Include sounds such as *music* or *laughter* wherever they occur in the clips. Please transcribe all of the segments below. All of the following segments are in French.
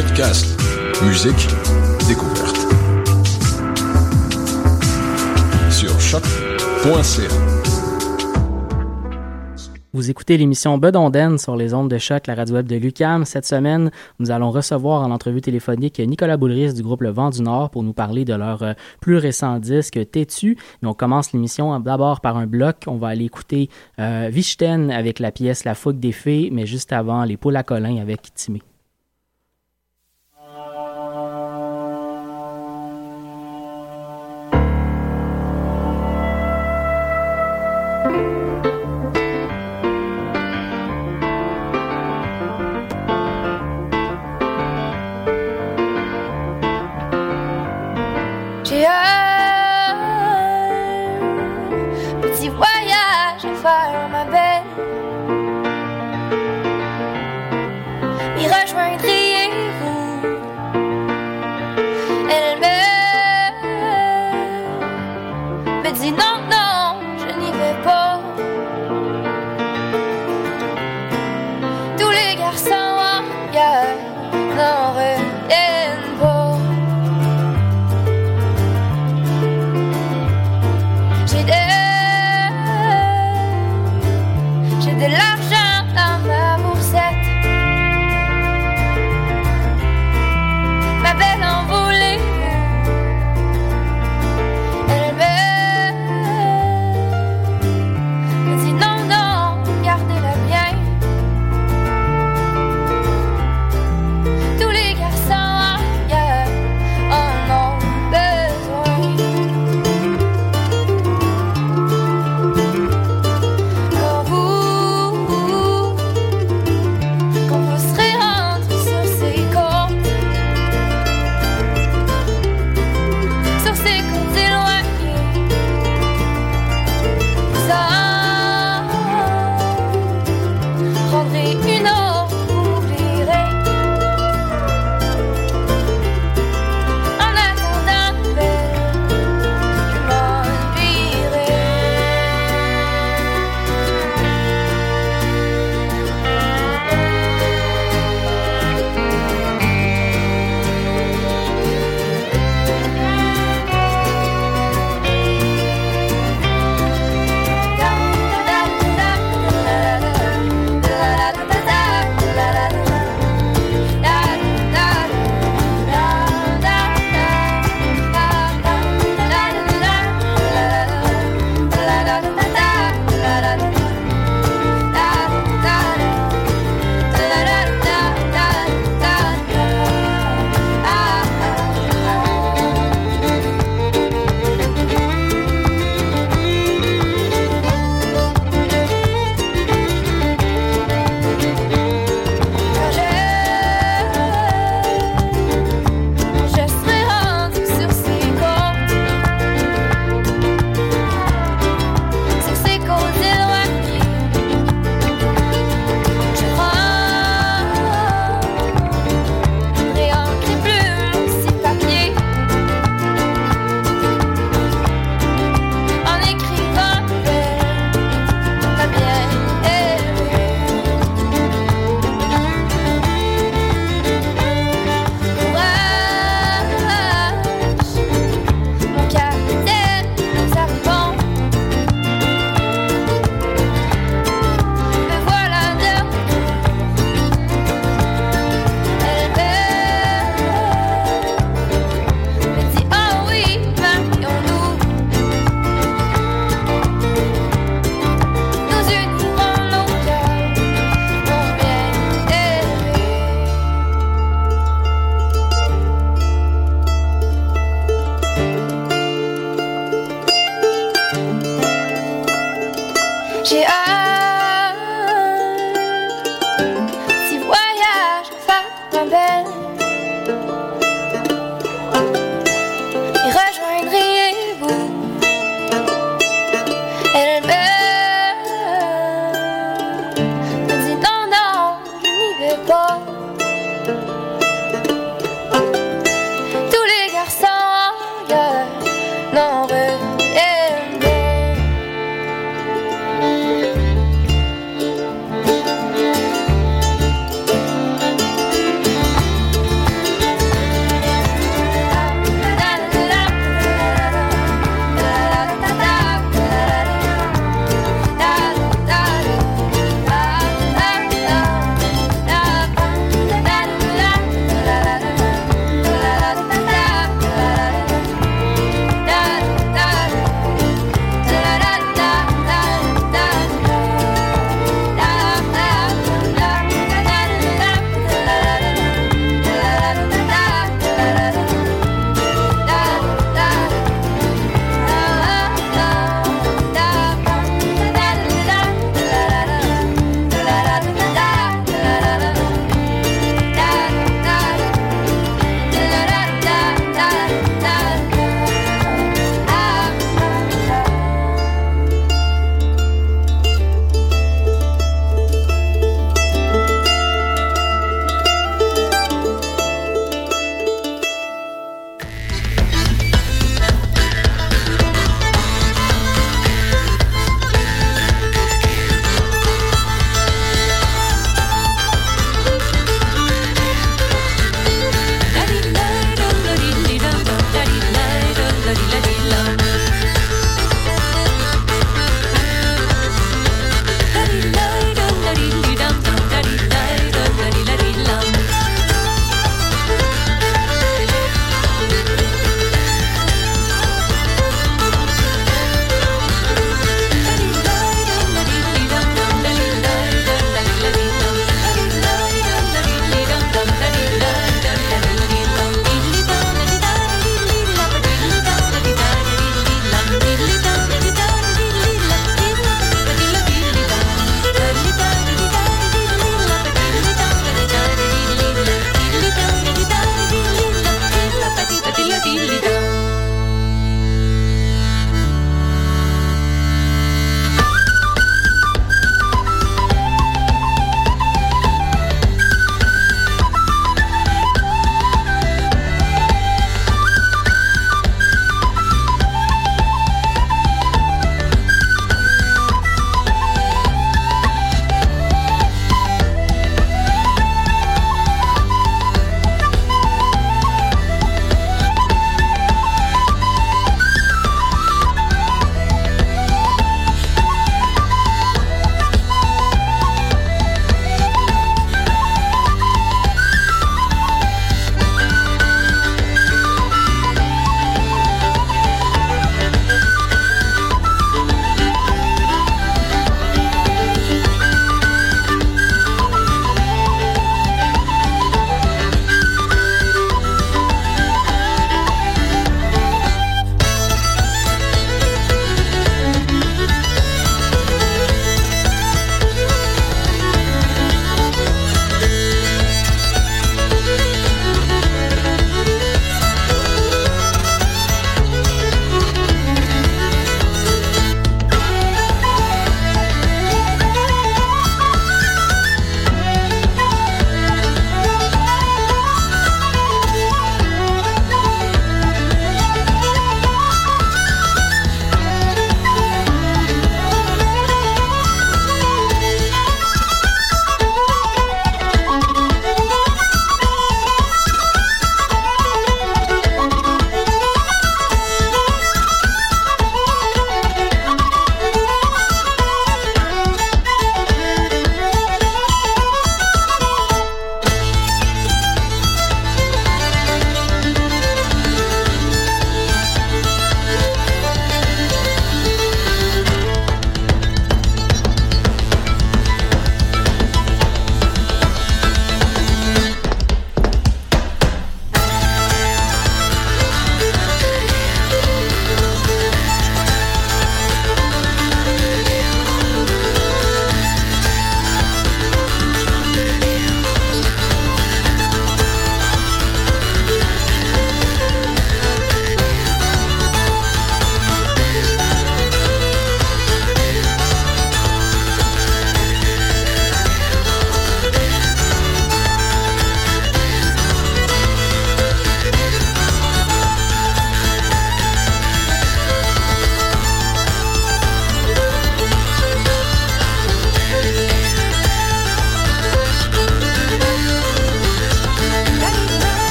Podcast, musique, découverte. Sur choc.ca. Vous écoutez l'émission Bedonden sur les ondes de choc, la radio web de Lucam. Cette semaine, nous allons recevoir en entrevue téléphonique Nicolas Boulris du groupe Le Vent du Nord pour nous parler de leur euh, plus récent disque Têtu. Mais on commence l'émission d'abord par un bloc. On va aller écouter euh, Vichten avec la pièce La Fougue des Fées, mais juste avant, Les Poules à avec Timé.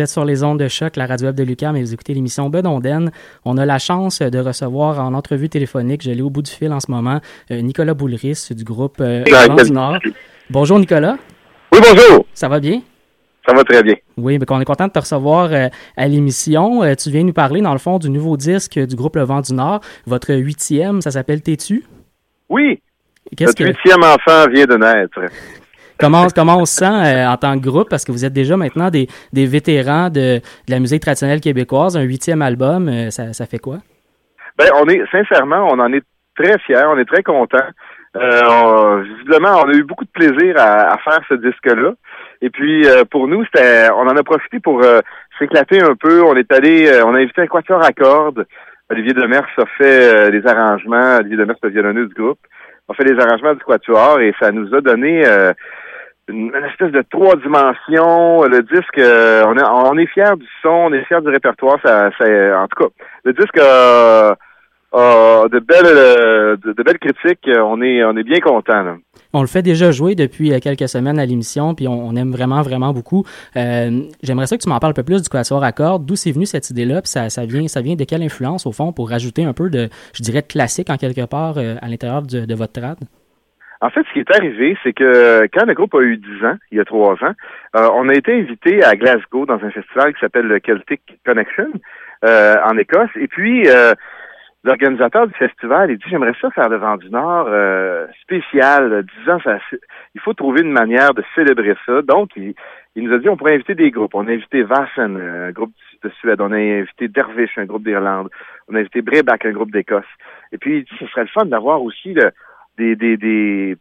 Vous êtes sur les ondes de choc, la radio web de Lucam, et vous écoutez l'émission Bedonden. On a la chance de recevoir en entrevue téléphonique, je l'ai au bout du fil en ce moment, euh, Nicolas Boulris du groupe euh, Vent du Nord. Bonjour Nicolas. Oui, bonjour. Ça va bien? Ça va très bien. Oui, ben, on est content de te recevoir euh, à l'émission. Euh, tu viens nous parler, dans le fond, du nouveau disque du groupe Le Vent du Nord. Votre huitième, ça s'appelle T'es-tu? Oui. Qu'est-ce Notre que, huitième enfant vient de naître. Comment, comment on se sent euh, en tant que groupe? Parce que vous êtes déjà maintenant des, des vétérans de, la musique traditionnelle québécoise. Un huitième album, euh, ça, ça fait quoi? Ben, on est, sincèrement, on en est très fiers, on est très contents. Euh, visiblement, on a eu beaucoup de plaisir à, faire ce disque-là. Et puis, pour nous, c'était, on en a profité pour s'éclater un peu. On est allé, on a invité un quatuor à cordes. Olivier Demers a fait les arrangements. Olivier Demers, le violonneux du groupe, a fait les arrangements du quatuor et ça nous a donné une, espèce de trois dimensions. Le disque, euh, on, est, fiers du son, on est fiers du répertoire. Ça, en tout cas, le disque a, de belles, euh, de, belles critiques. On est, on est bien content. On le fait déjà jouer depuis euh, quelques semaines à l'émission, puis on, aime vraiment, vraiment beaucoup. Euh, J'aimerais ça que tu m'en parles un peu plus du quatuor à cordes. D'où c'est venu cette idée-là? Puis ça, ça, vient, ça vient de quelle influence, au fond, pour rajouter un peu de, je dirais, de classique en quelque part euh, à l'intérieur de, de votre trad? En fait, ce qui est arrivé, c'est que quand le groupe a eu 10 ans, il y a trois ans, euh, on a été invité à Glasgow dans un festival qui s'appelle le Celtic Connection euh, en Écosse. Et puis, euh, l'organisateur du festival, il dit, j'aimerais ça faire le vent du Nord euh, spécial. 10 ans, ça, il faut trouver une manière de célébrer ça. Donc, il, il nous a dit, on pourrait inviter des groupes. On a invité Vassen, un groupe de Suède. On a invité Dervish, un groupe d'Irlande. On a invité Breback, un groupe d'Écosse. Et puis, il dit, ce serait le fun d'avoir aussi le, des, des, des,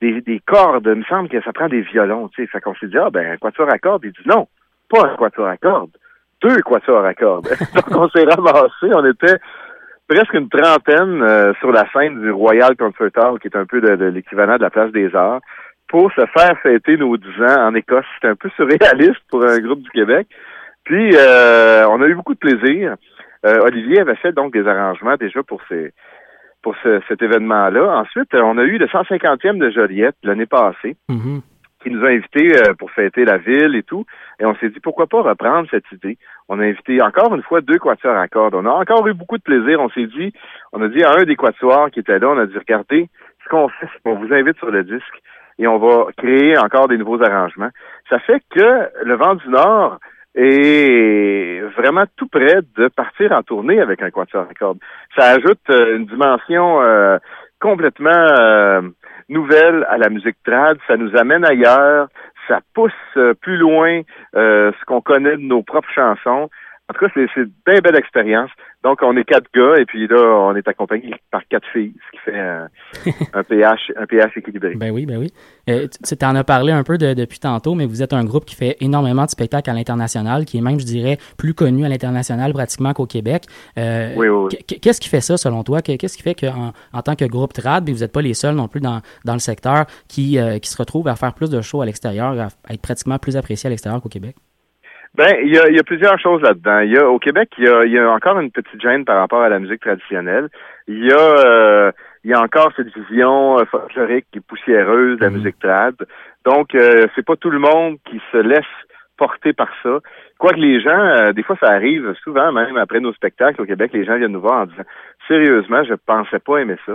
des, des cordes. Il me semble que ça prend des violons, tu sais. Fait qu'on s'est dit, ah, ben, un quatuor à cordes. Il dit, non, pas un quatuor à cordes. Deux quatuors à cordes. *laughs* Donc, on s'est ramassé. On était presque une trentaine euh, sur la scène du Royal Concert Hall, qui est un peu de, de l'équivalent de la Place des Arts, pour se faire fêter nos 10 ans en Écosse. C'était un peu surréaliste pour un groupe du Québec. Puis, euh, on a eu beaucoup de plaisir. Euh, Olivier avait fait donc des arrangements déjà pour ces pour ce- cet événement-là. Ensuite, euh, on a eu le 150e de Joliette l'année passée, Mhm. qui nous a invités euh, pour fêter la ville et tout. Et on s'est dit, pourquoi pas reprendre cette idée? On a invité encore une fois deux quatuors à cordes. On a encore eu beaucoup de plaisir. On s'est dit, on a dit à un des quatuors qui était là, on a dit, regardez, ce qu'on fait, c'est qu'on vous invite sur le disque et on va créer encore des nouveaux arrangements. Ça fait que le vent du Nord est vraiment tout près de partir en tournée avec un quatuor à cordes. Ça ajoute euh, une dimension euh, complètement euh, nouvelle à la musique trad. Ça nous amène ailleurs. Ça pousse euh, plus loin euh, ce qu'on connaît de nos propres chansons. En tout cas, c'est c'est une bien belle expérience. Donc, on est quatre gars et puis là, on est accompagné par quatre filles, ce qui fait un pH, *laughs* un pH équilibré. Ben oui, ben oui. Euh, tu en as parlé un peu de- depuis tantôt, mais vous êtes un groupe qui fait énormément de spectacles à l'international, qui est même, je dirais, plus connu à l'international pratiquement qu'au Québec. Euh, Oui, oui, oui. qu- Qu'est-ce qui fait ça, selon toi? Que- Qu'est-ce qui fait qu'en en tant que groupe trad, mais vous n'êtes pas les seuls non plus dans, dans le secteur qui, euh, qui se retrouvent à faire plus de shows à l'extérieur, à, à être pratiquement plus appréciés à l'extérieur qu'au Québec? Ben, il y a, il y a plusieurs choses là-dedans. Il y a au Québec, il y a, y a encore une petite gêne par rapport à la musique traditionnelle. Il y a, euh, il y a encore cette vision euh, folklorique et poussiéreuse de la Mhm. musique trad. Donc, euh, c'est pas tout le monde qui se laisse porter par ça. Quoique les gens, euh, des fois, ça arrive souvent, même après nos spectacles au Québec, les gens viennent nous voir en disant sérieusement, je pensais pas aimer ça.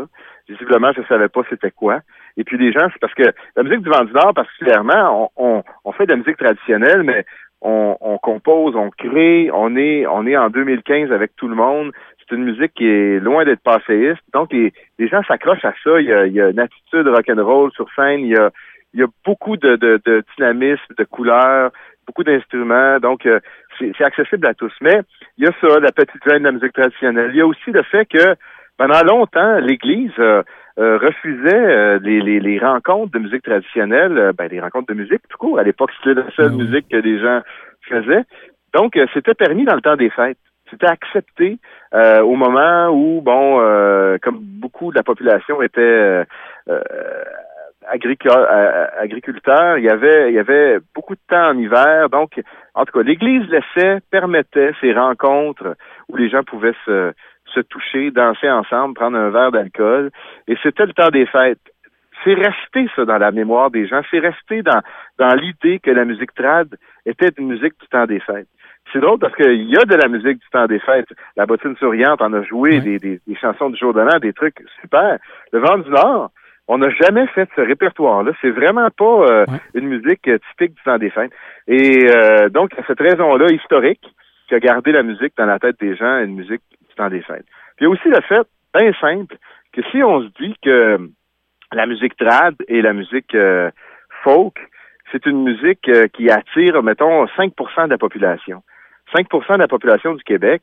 Visiblement, je savais pas c'était quoi. Et puis les gens, c'est parce que la musique du Vent du Nord, particulièrement, on, on, on fait de la musique traditionnelle, mais on, compose, on crée, on est, on est en 2015 avec tout le monde. C'est une musique qui est loin d'être passéiste. Donc, les, les gens s'accrochent à ça. Il y, a, il y a une attitude rock'n'roll sur scène. Il y a, il y a beaucoup de, de, de dynamisme, de couleurs, beaucoup d'instruments. Donc, euh, c'est c'est accessible à tous. Mais il y a ça, la petite veine de la musique traditionnelle. Il y a aussi le fait que pendant longtemps, l'Église euh, euh, refusait euh, les, les, les rencontres de musique traditionnelle, euh, ben, les rencontres de musique tout court. À l'époque, c'était la seule musique que les gens faisaient. Donc, euh, c'était permis dans le temps des fêtes. C'était accepté euh, au moment où, bon, euh, comme beaucoup de la population était agriculteur, il y avait il y avait beaucoup de temps en hiver. Donc, en tout cas, l'Église laissait, permettait ces rencontres où les gens pouvaient se, se toucher, danser ensemble, prendre un verre d'alcool. Et c'était le temps des fêtes. C'est resté ça dans la mémoire des gens. C'est resté dans, dans l'idée que la musique trad était une musique du temps des fêtes. c'est drôle parce qu'il y a de la musique du temps des fêtes. La bottine souriante en a joué, des, des, des, chansons du jour de l'an, des trucs super. Le vent du Nord, on n'a jamais fait ce répertoire-là. C'est vraiment pas euh, une musique typique du temps des fêtes. Et euh, donc, à cette raison-là historique qui a gardé la musique dans la tête des gens, une musique du temps des fêtes. Puis il y a aussi le fait, bien simple, que si on se dit que la musique trad et la musique euh, folk, c'est une musique qui attire, mettons, 5% de la population. 5% de la population du Québec,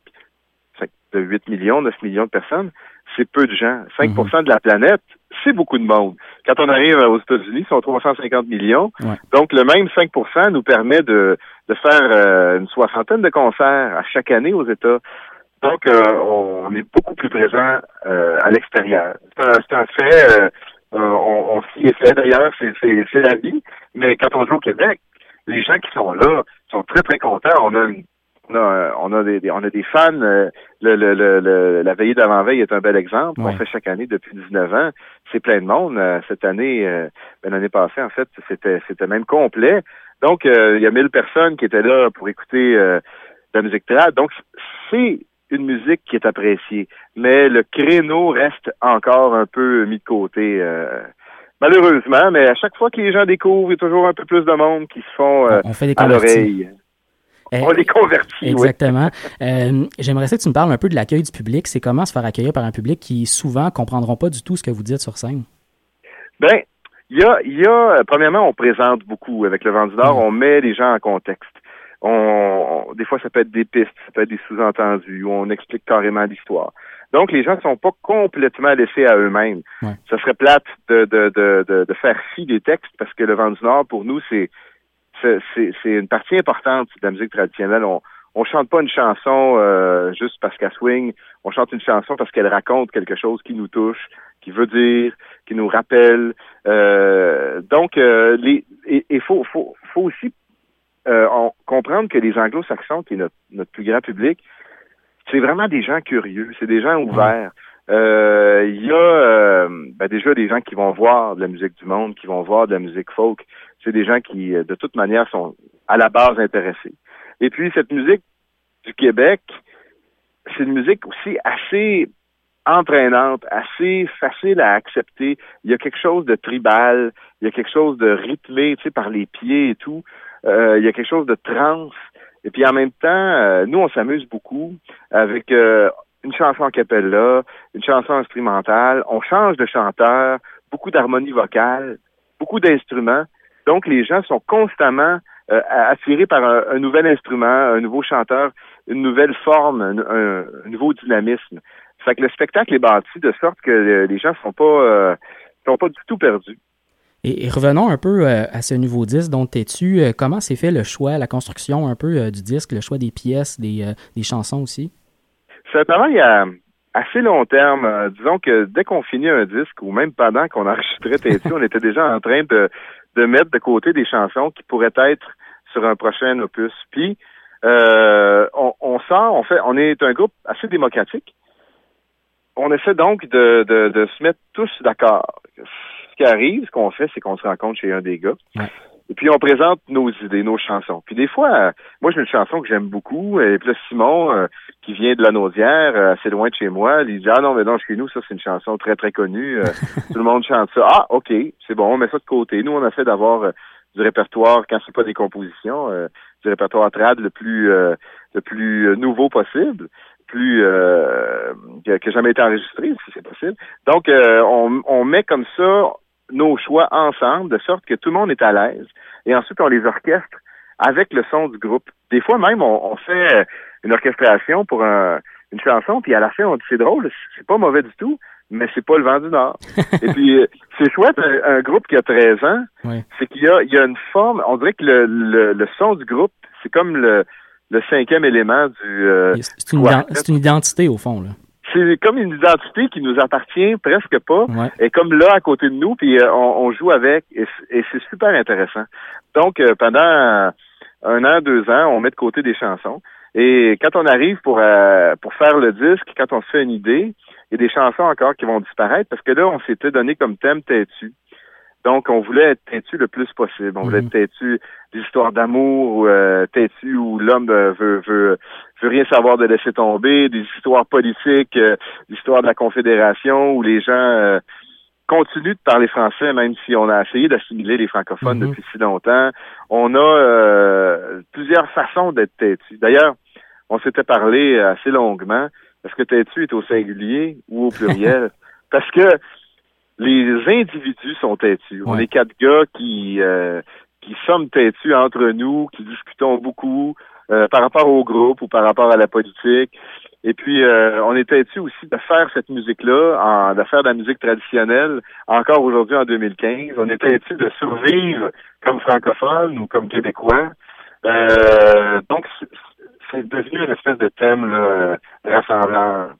de 8 millions, 9 millions de personnes, c'est peu de gens. 5 mhm. de la planète, c'est beaucoup de monde. Quand on arrive aux États-Unis, ils sont 350 millions. Donc, le même 5% nous permet de, de faire euh, une soixantaine de concerts à chaque année aux États. Donc, euh, on est beaucoup plus présent euh, à l'extérieur. C'est un, fait, on, on s'y est fait d'ailleurs, c'est la vie. Mais quand on joue au Québec, les gens qui sont là sont très, très contents. On a une on a, on a des, on a des fans. Euh, le, le, le, la veillée d'avant-veille est un bel exemple. On fait chaque année depuis 19 ans. C'est plein de monde. Euh, cette année, euh, ben, l'année passée, en fait, c'était c'était même complet. Donc, il y a 1000 personnes qui étaient là pour écouter la musique trad. Donc, c'est une musique qui est appréciée. Mais le créneau reste encore un peu mis de côté. Malheureusement, mais à chaque fois que les gens découvrent, il y a toujours un peu plus de monde qui se font on fait des à l'oreille. On les convertit. Exactement. Euh, j'aimerais que tu me parles un peu de l'accueil du public. C'est comment se faire accueillir par un public qui souvent comprendront pas du tout ce que vous dites sur scène? Ben, il y a, y a, premièrement, on présente beaucoup avec le vent du Nord, mm. on met les gens en contexte. On, des fois, ça peut être des pistes, ça peut être des sous-entendus, où on explique carrément l'histoire. Donc, les gens ne sont pas complètement laissés à eux-mêmes. Ça serait plate de, de, de, de, faire fi des textes parce que le vent du Nord, pour nous, c'est c'est une partie importante de la musique traditionnelle. On on chante pas une chanson euh, juste parce qu'elle swing. On chante une chanson parce qu'elle raconte quelque chose qui nous touche, qui veut dire, qui nous rappelle. Euh, donc, euh, les il faut, faut, faut aussi comprendre que les anglo-saxons, qui est notre, notre plus grand public, c'est vraiment des gens curieux, c'est des gens ouverts. Il y a ben déjà des gens qui vont voir de la musique du monde, qui vont voir de la musique folk c'est des gens qui, euh, de toute manière, sont à la base intéressés. Et puis, cette musique du Québec, c'est une musique aussi assez entraînante, assez facile à accepter. Il y a quelque chose de tribal, il y a quelque chose de rythmé, tu sais, par les pieds et tout. Euh, il y a quelque chose de trans. Et puis en même temps, euh, nous, on s'amuse beaucoup avec une chanson a cappella, une chanson instrumentale. On change de chanteur, beaucoup d'harmonie vocale, beaucoup d'instruments. Donc, les gens sont constamment euh, attirés par un, nouvel instrument, un nouveau chanteur, une nouvelle forme, un, nouveau dynamisme. Fait que le spectacle est bâti de sorte que euh, les gens sont euh, sont pas du tout perdus. Et, revenons un peu à ce nouveau disque dont es-tu. comment s'est fait le choix, la construction un peu du disque, le choix des pièces, des, chansons aussi? C'est un travail à assez long terme. disons que dès qu'on finit un disque, ou même pendant qu'on *laughs* enregistrait Têtu, on était déjà en train de, mettre de côté des chansons qui pourraient être sur un prochain opus. Puis euh, on, sort, on fait, on est un groupe assez démocratique. On essaie donc de se mettre tous d'accord. Qui arrive, ce qu'on fait, c'est qu'on se rencontre chez un des gars. Et puis on présente nos idées, nos chansons. Puis des fois, euh, moi j'ai une chanson que j'aime beaucoup, et puis là, Simon, euh, qui vient de la Naudière, euh, assez loin de chez moi, il dit Ah non, mais non, chez nous, ça c'est une chanson très, très connue. *laughs* tout le monde chante ça. Ah, OK, c'est bon, on met ça de côté. Nous, on essaie d'avoir du répertoire, quand c'est pas des compositions, du répertoire trad le plus le plus nouveau possible plus euh, que, jamais été enregistré, si c'est possible. Donc, on, on met comme ça nos choix ensemble, de sorte que tout le monde est à l'aise. Et ensuite, on les orchestre avec le son du groupe. Des fois même, on, fait une orchestration pour une chanson, puis à la fin, on dit c'est drôle, c'est pas mauvais du tout, mais c'est pas le vent du Nord. *laughs* Et puis, c'est chouette, un, groupe qui a 13 ans, c'est qu'il y a, il y a une forme, on dirait que le, le, son du groupe, c'est comme le, le cinquième élément du... Euh, c'est une, une, identité, au fond, là c'est comme une identité qui nous appartient presque pas, et comme là à côté de nous, puis euh, on, joue avec, et, c'est super intéressant. Donc euh, pendant un an, deux ans, on met de côté des chansons, et quand on arrive pour euh, pour faire le disque, quand on se fait une idée, il y a des chansons encore qui vont disparaître parce que là on s'était donné comme thème têtu. Donc, on voulait être têtu le plus possible. On voulait Mhm. être têtu d'histoires d'amour, euh, têtu où l'homme euh, veut, veut, veut rien savoir de laisser tomber, des histoires politiques, euh, l'histoire de la Confédération, où les gens euh, continuent de parler français, même si on a essayé d'assimiler les francophones Mhm. depuis si longtemps. On a euh, plusieurs façons d'être têtu. D'ailleurs, on s'était parlé assez longuement. Est-ce que têtu est au singulier ou au pluriel? *laughs* Parce que les individus sont têtus. On est quatre gars qui euh, qui sommes têtus entre nous, qui discutons beaucoup euh, par rapport au groupe ou par rapport à la politique. Et puis, euh, on est têtus aussi de faire cette musique-là, en- de faire de la musique traditionnelle, encore aujourd'hui en 2015. On est têtus de survivre comme francophone ou comme québécois. Euh, donc, c'est- c'est devenu une espèce de thème là, euh, rassembleur.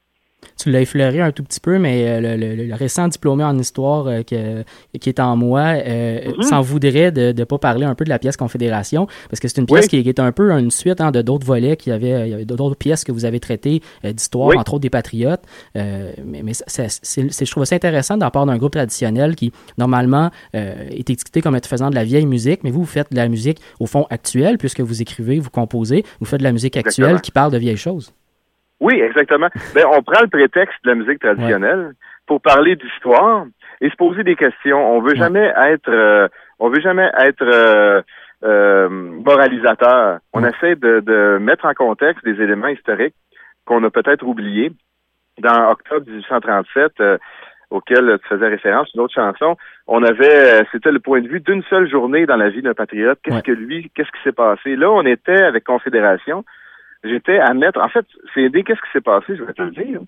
Tu l'as effleuré un tout petit peu, mais euh, le, le- le récent diplômé en histoire euh, que- qui est en moi euh, Mhm. s'en voudrait de ne pas parler un peu de la pièce Confédération, parce que c'est une pièce Oui. qui, qui est un peu une suite hein, de d'autres volets, qui avait, il y avait d'autres pièces que vous avez traitées euh, d'histoire, Oui. entre autres des Patriotes. Mais mais je trouve ça intéressant de la part d'un groupe traditionnel qui, normalement, est étiqueté comme être faisant de la vieille musique, mais vous, vous faites de la musique, au fond, actuelle, puisque vous écrivez, vous composez, vous faites de la musique actuelle Exactement. qui parle de vieilles choses. Oui, exactement. Ben, on prend le prétexte de la musique traditionnelle pour parler d'histoire et se poser des questions. On veut Ouais. jamais être, euh, on veut jamais être euh, euh, moralisateur. On Ouais. essaie de, de mettre en contexte des éléments historiques qu'on a peut-être oubliés. Dans octobre 1837, euh, auquel tu faisais référence, une autre chanson, on avait, euh, c'était le point de vue d'une seule journée dans la vie d'un patriote. Qu'est-ce que lui, qu'est-ce qui s'est passé? Là, on était avec Confédération. J'étais à mettre, en fait, c'est aider qu'est-ce qui s'est passé, je vais te le dire.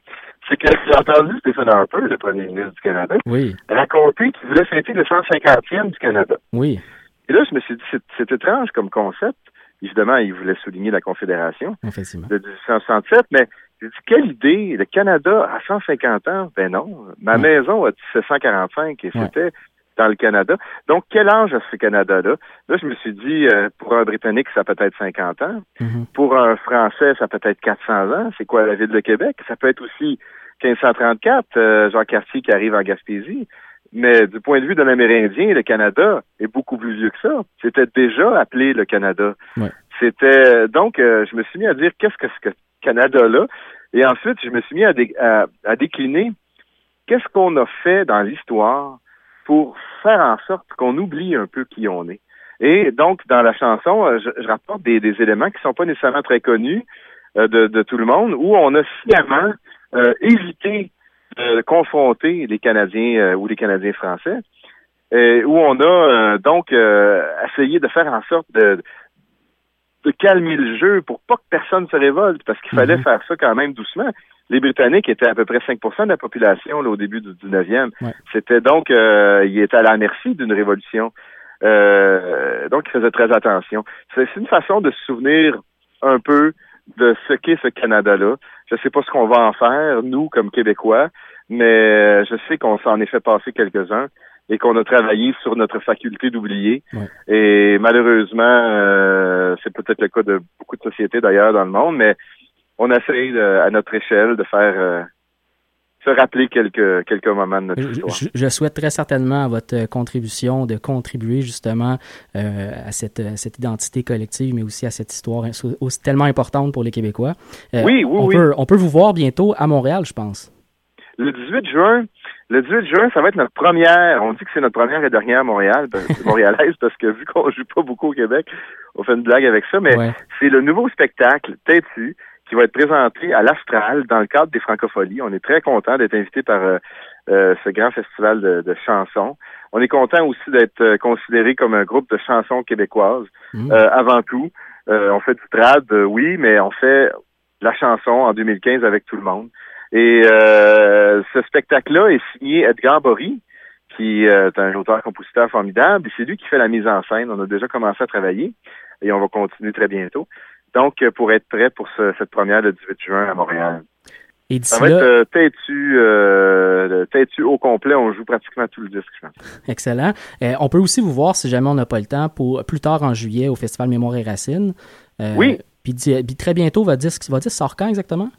C'est que j'ai entendu Stephen Harper, le premier ministre du Canada, Oui, raconter qu'il voulait fêter le 150e du Canada. oui, Et là, je me suis dit, c'est, c'est étrange comme concept. Évidemment, il voulait souligner la Confédération effectivement. de 1867, mais j'ai dit, quelle idée, le Canada à 150 ans? Ben non, ma Ouais. maison a 1745 et Ouais. c'était dans le Canada. Donc, quel âge a ce Canada-là? Là, je me suis dit, euh, pour un Britannique, ça peut être 50 ans. Mhm. Pour un Français, ça peut être 400 ans. C'est quoi la ville de Québec? Ça peut être aussi 1534, euh, Jean Cartier qui arrive en Gaspésie. Mais du point de vue d'un Amérindien, le Canada est beaucoup plus vieux que ça. C'était déjà appelé le Canada. Ouais. C'était donc, euh, je me suis mis à dire qu'est-ce que ce Canada-là, et ensuite je me suis mis à, dé- à- à décliner qu'est-ce qu'on a fait dans l'histoire pour faire en sorte qu'on oublie un peu qui on est. Et donc, dans la chanson, euh, je, je rapporte des, des éléments qui sont pas nécessairement très connus euh, de, de tout le monde, où on a sciemment euh, évité de confronter les Canadiens euh, ou les Canadiens français, où on a euh, donc euh, essayé de faire en sorte de, de calmer le jeu pour pas que personne se révolte, parce qu'il fallait Mhm. faire ça quand même doucement. Les Britanniques étaient à peu près 5% de la population là, au début du 19e. Ouais. C'était donc, euh, ils étaient à la merci d'une révolution. Euh, donc, ils faisaient très attention. C'est une façon de se souvenir un peu de ce qu'est ce Canada-là. Je sais pas ce qu'on va en faire, nous, comme Québécois, mais je sais qu'on s'en est fait passer quelques-uns et qu'on a travaillé sur notre faculté d'oublier. Ouais. Et malheureusement, euh, c'est peut-être le cas de beaucoup de sociétés d'ailleurs dans le monde, mais on essaye de- à notre échelle de faire euh, se rappeler quelques quelques moments de notre Je, histoire. je- je souhaite très certainement à votre euh, contribution de contribuer justement euh, à cette, à cette identité collective, mais aussi à cette histoire aussi tellement importante pour les Québécois. Euh, Oui, oui, on oui. Peut, on peut vous voir bientôt à Montréal, je pense. Le 18 juin, le 18 juin, ça va être notre première. On dit que c'est notre première et dernière Montréal, parce- *laughs* montréalaise, parce que vu qu'on joue pas beaucoup au Québec, on fait une blague avec ça, mais Ouais. c'est le nouveau spectacle Têtu qui va être présenté à l'Astral dans le cadre des Francopholies. On est très content d'être invité par euh, euh, ce grand festival de, de chansons. On est content aussi d'être euh, considéré comme un groupe de chansons québécoises. Mm. Euh, avant tout, euh, on fait du trad, oui, mais on fait la chanson en 2015 avec tout le monde. Et euh, ce spectacle-là est signé Edgar Bory, qui est un auteur-compositeur formidable. Et c'est lui qui fait la mise en scène. On a déjà commencé à travailler et on va continuer très bientôt. Donc, euh, pour être prêt pour ce- cette première le 18 juin à Montréal. Et Ça va être euh, têtu, euh, têtu au complet. On joue pratiquement tout le disque, je pense. *laughs* excellent. Euh, on peut aussi vous voir, si jamais on n'a pas le temps, pour plus tard en juillet au Festival Mémoire et Racines. Oui. Puis, très bientôt, votre disque, votre disque sort quand exactement?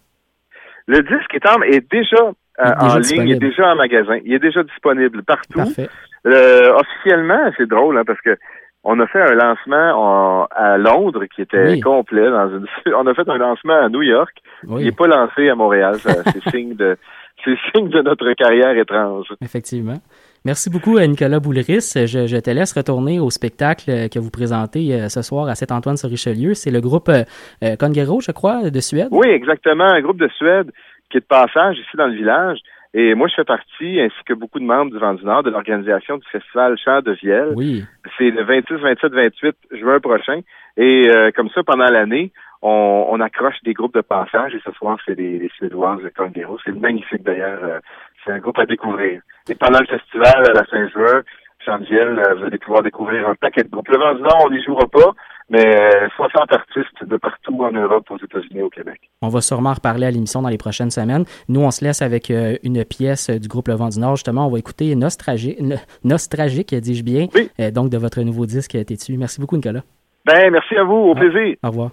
Le disque est, en, est déjà euh, en ligne, il est déjà en magasin. Il est déjà disponible partout. Parfait. Euh, officiellement, c'est drôle hein, parce que on a fait un lancement à Londres qui était complet. Dans une, *laughs* on a fait un lancement à New York. Il n'est pas lancé à Montréal. *laughs* C'est signe de c'est signe de notre carrière étrange. Effectivement. Merci beaucoup, à Nicolas Boulris. Je, je, te laisse retourner au spectacle que vous présentez euh, ce soir à Saint-Antoine-sur-Richelieu. C'est le groupe euh, Congero, je crois, de Suède. Oui, exactement. Un groupe de Suède qui est de passage ici dans le village. Et moi, je fais partie, ainsi que beaucoup de membres du Vent du Nord, de l'organisation du festival Chant de Vielle. Oui. C'est le 26, 27, 28 juin prochain. Et euh, comme ça, pendant l'année, on, on, accroche des groupes de passage. Et ce soir, c'est des, des Suédoises de Congero. C'est magnifique d'ailleurs. Euh, c'est un groupe à découvrir. Et pendant le festival à la Chant de Vielle, euh, vous allez pouvoir découvrir un paquet de groupes. Le Vent du Nord, on n'y jouera pas mais 60 euh, artistes de partout en Europe, aux États-Unis, au Québec. On va sûrement reparler à l'émission dans les prochaines semaines. Nous, on se laisse avec euh, une pièce du groupe Le Vent du Nord. Justement, on va écouter Nostragique, Nostragique dis-je bien, oui. Euh, donc de votre nouveau disque Tétu. Merci beaucoup, Nicolas. Ben, merci à vous. Au plaisir. Au revoir.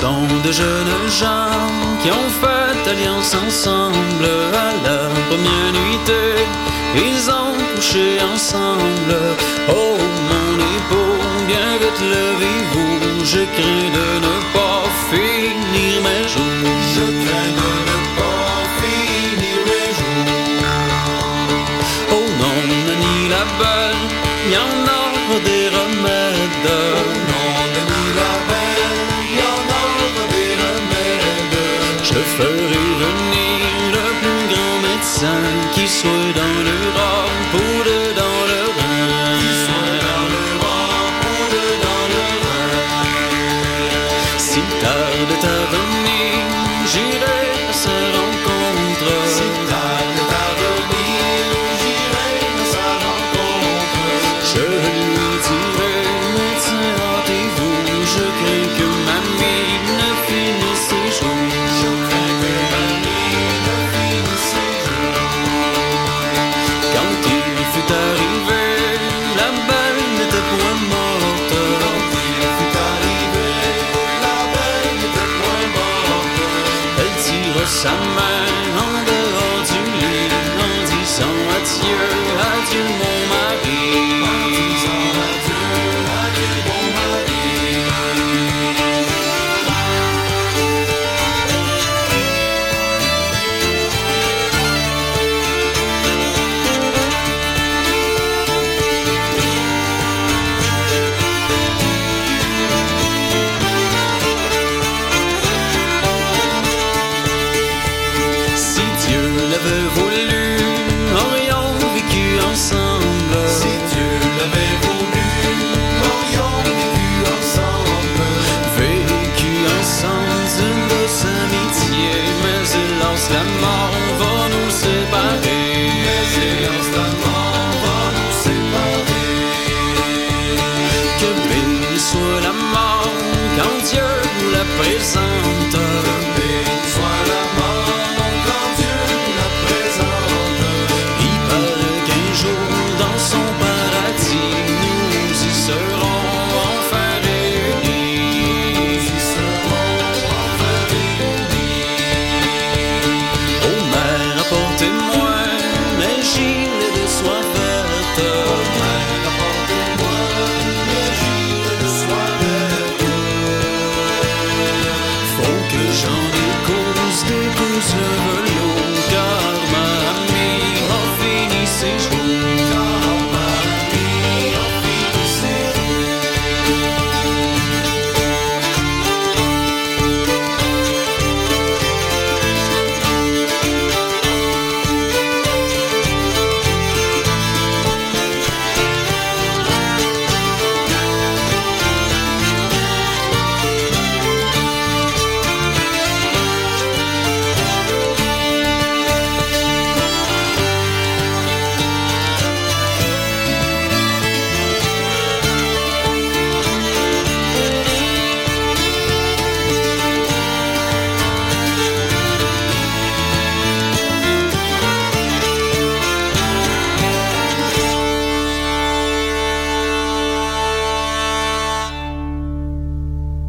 Sont de jeunes gens qui ont fait alliance ensemble à la première nuitée. Ils ont couché ensemble. Oh mon époux, bien vite levez-vous. Je crains de ne pas finir mes jours. Je crains de ferai venir le plus grand médecin qui soit dans l'Europe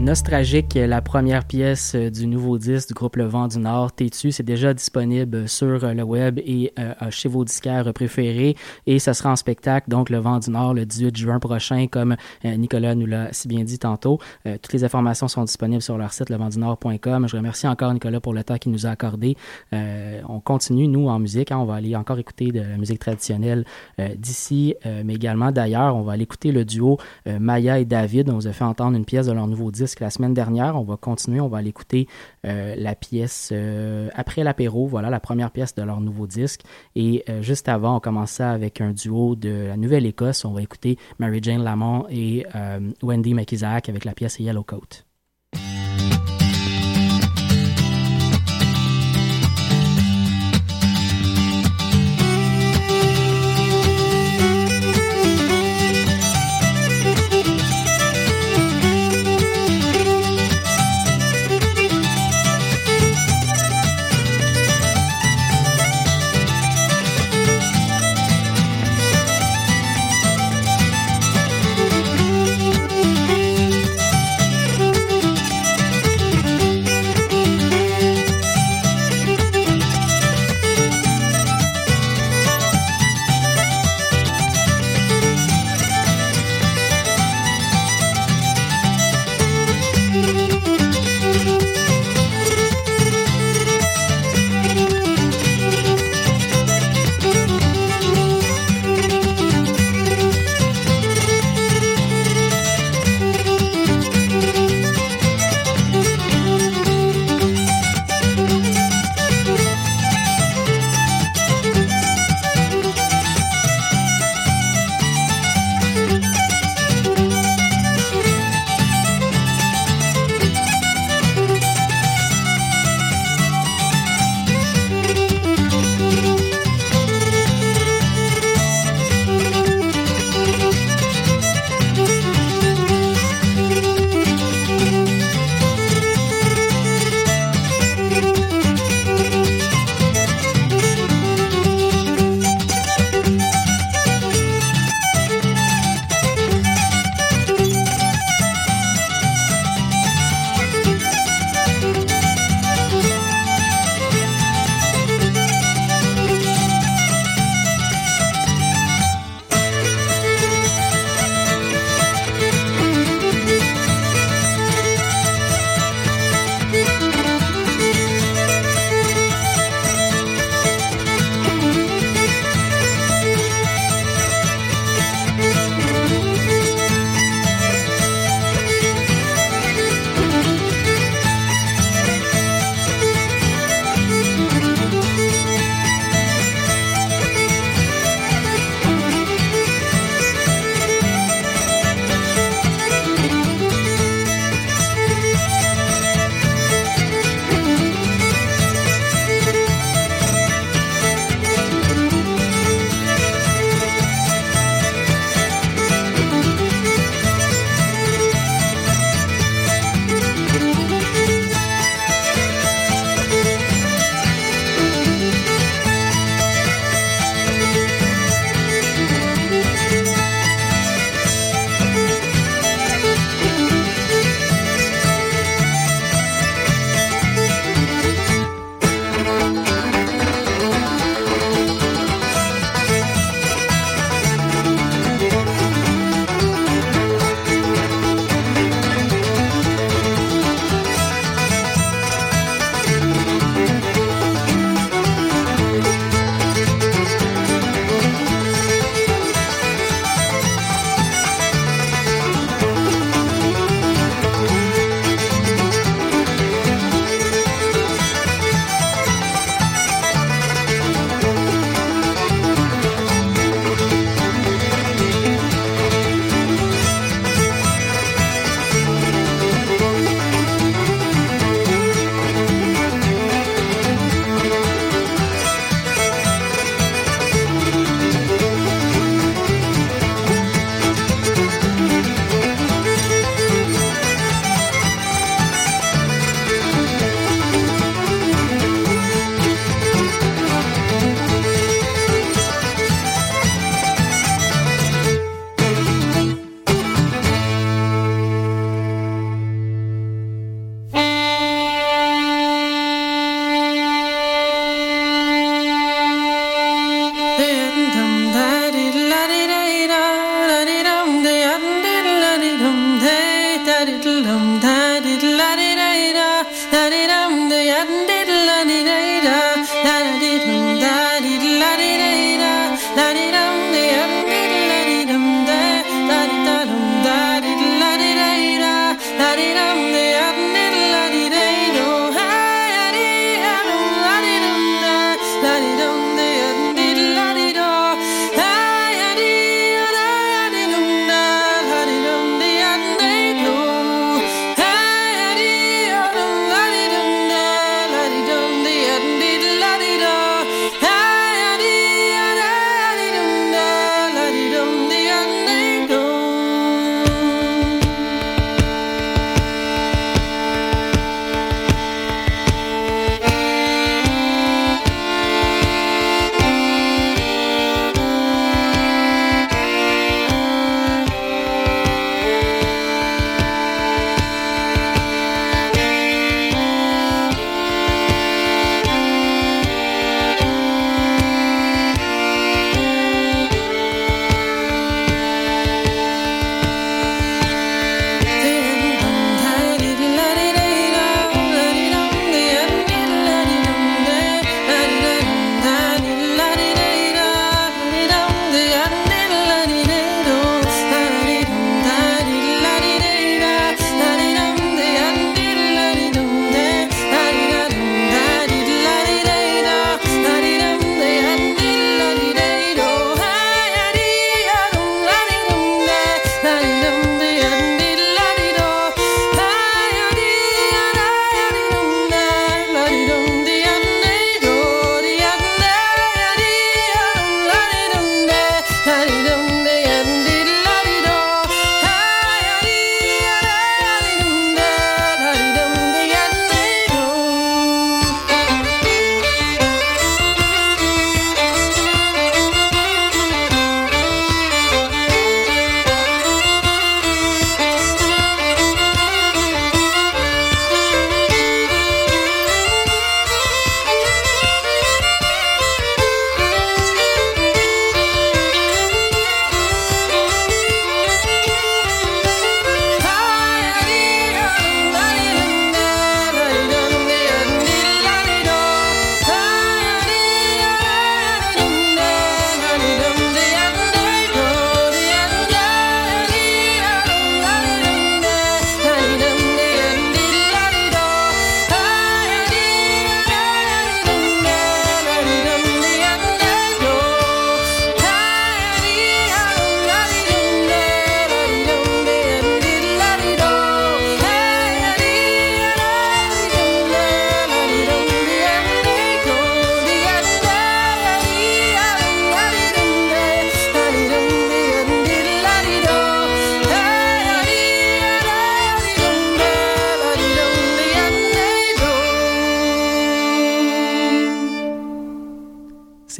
Nostragique, la première pièce euh, du nouveau disque du groupe Le Vent du Nord, Tétu. C'est déjà disponible sur euh, le web et euh, chez vos disquaires préférés. Et ça sera en spectacle, donc Le Vent du Nord, le 18 juin prochain, comme Nicolas nous l'a si bien dit tantôt. toutes les informations sont disponibles sur leur site leventdunord.com. Je remercie encore Nicolas pour le temps qu'il nous a accordé. on continue, nous, en musique. Hein. on va aller encore écouter de la musique traditionnelle d'ici, mais également d'ailleurs. On va aller écouter le duo Maya et David. On vous a fait entendre une pièce de leur nouveau disque la semaine dernière. On va continuer, on va aller écouter euh, la pièce euh, après l'apéro, voilà la première pièce de leur nouveau disque. Et euh, juste avant, on commençait avec un duo de la Nouvelle-Écosse. On va écouter Mary Jane Lamont et Wendy McIsaac avec la pièce Yellow Coat.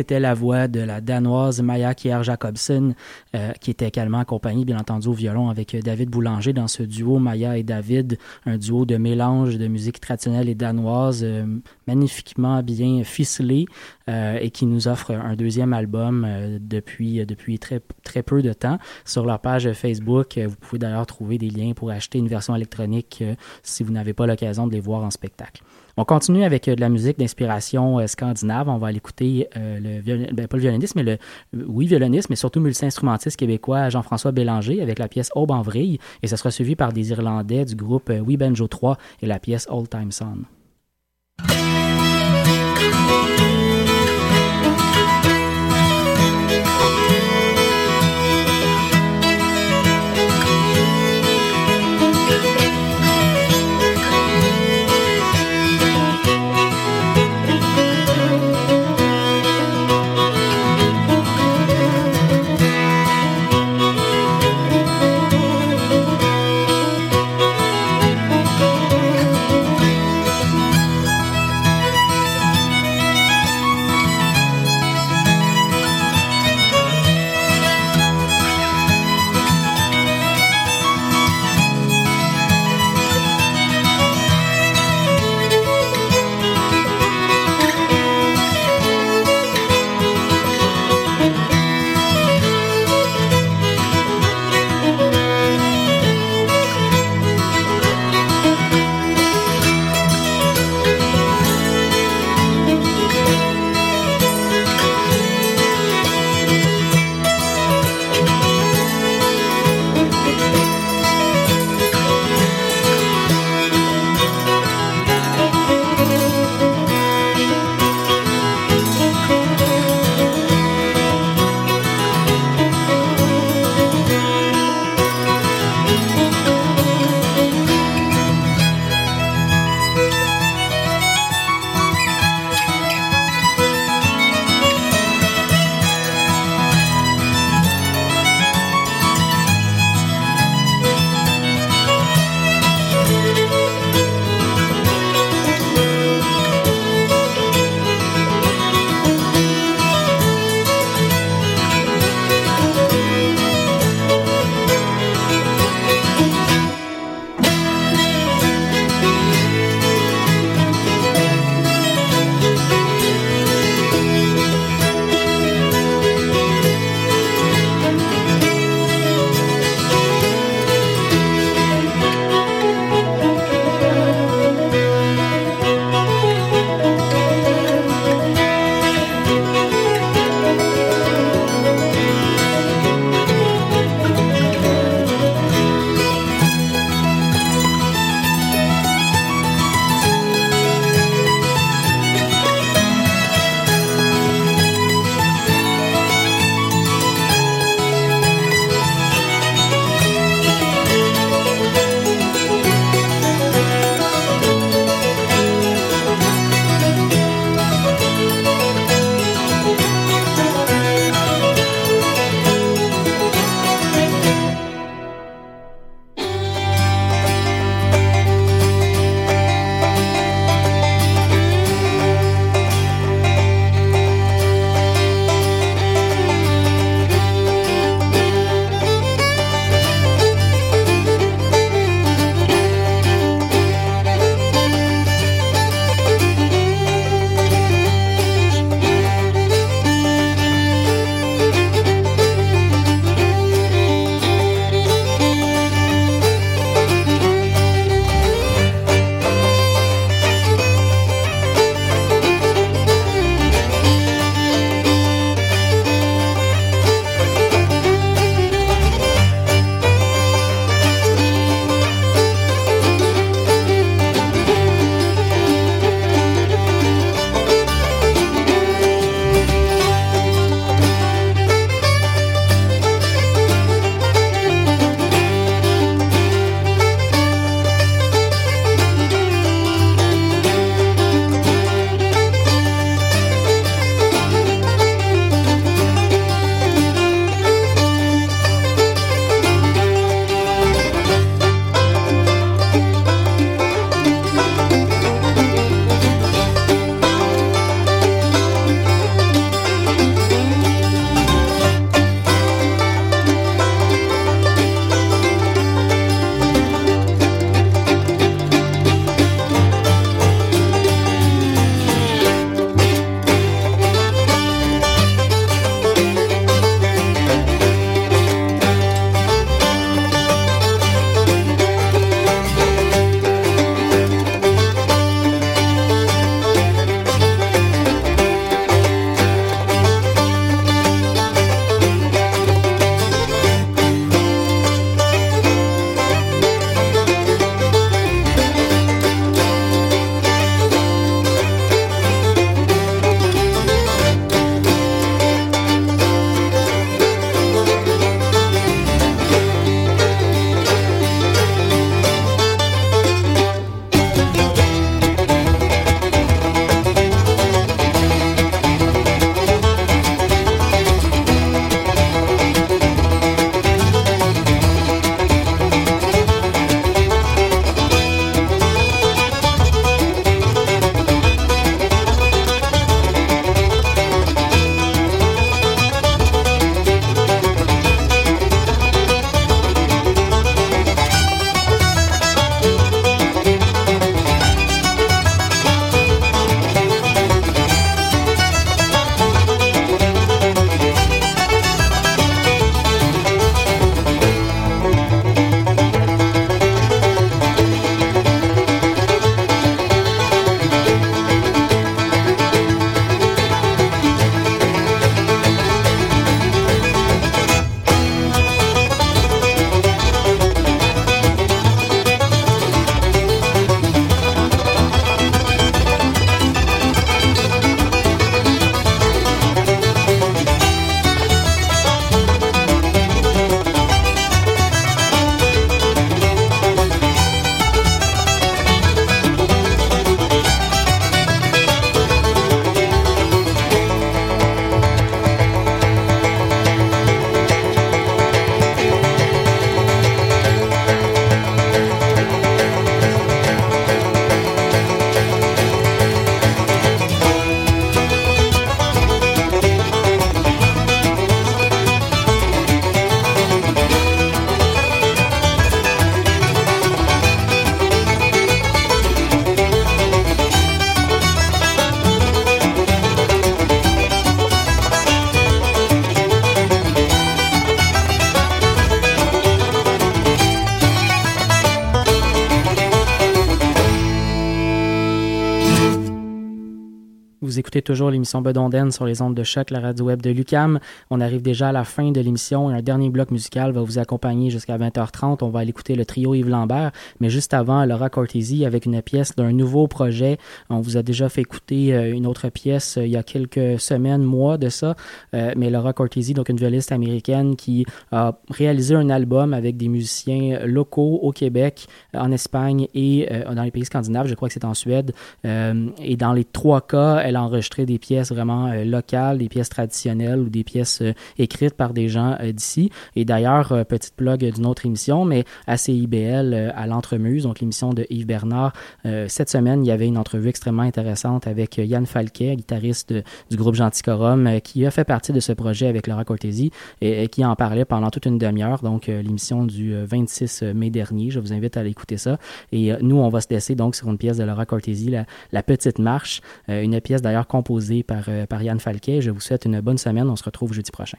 C'était la voix de la danoise Maya Kier Jacobsen, euh, qui était également accompagnée, bien entendu, au violon avec euh, David Boulanger dans ce duo Maya et David, un duo de mélange de musique traditionnelle et danoise, euh, magnifiquement bien ficelé et qui nous offre un deuxième album depuis, depuis très, très peu de temps. Sur leur page Facebook, vous pouvez d'ailleurs trouver des liens pour acheter une version électronique si vous n'avez pas l'occasion de les voir en spectacle. On continue avec euh, de la musique d'inspiration euh, scandinave. On va aller écouter euh, le violon- ben, pas le violoniste, mais le oui violoniste, mais surtout multi-instrumentiste québécois Jean-François Bélanger avec la pièce Aube en vrille et ça sera suivi par des Irlandais du groupe We Banjo 3 et la pièce Old Time Song. Toujours l'émission Bedonden sur les ondes de choc, la radio web de Lucam. On arrive déjà à la fin de l'émission et un dernier bloc musical va vous accompagner jusqu'à 20h30. On va aller écouter le trio Yves Lambert, mais juste avant, Laura Cortesi avec une pièce d'un nouveau projet. On vous a déjà fait écouter euh, une autre pièce euh, il y a quelques semaines, mois de ça, euh, mais Laura Cortesi, donc une violiste américaine qui a réalisé un album avec des musiciens locaux au Québec, en Espagne et dans les pays scandinaves. Je crois que c'est en Suède. et dans les trois cas, elle a enregistré des pièces vraiment locales, des pièces traditionnelles ou des pièces écrites par des gens d'ici. Et d'ailleurs, petite blog d'une autre émission, mais à CIBL, à l'Entremuse, donc l'émission de Yves Bernard, cette semaine, il y avait une entrevue extrêmement intéressante avec Yann Falquet, guitariste du groupe Genticorum, euh, qui a fait partie de ce projet avec Laura Cortési et, qui en parlait pendant toute une demi-heure, donc euh, l'émission du 26 euh, mai dernier. Je vous invite à aller écouter ça. Et nous, on va se laisser donc sur une pièce de Laura Cortési, la, la Petite Marche, une pièce d'ailleurs composée par, par Yann Falquet. Je vous souhaite une bonne semaine. On se retrouve jeudi prochain.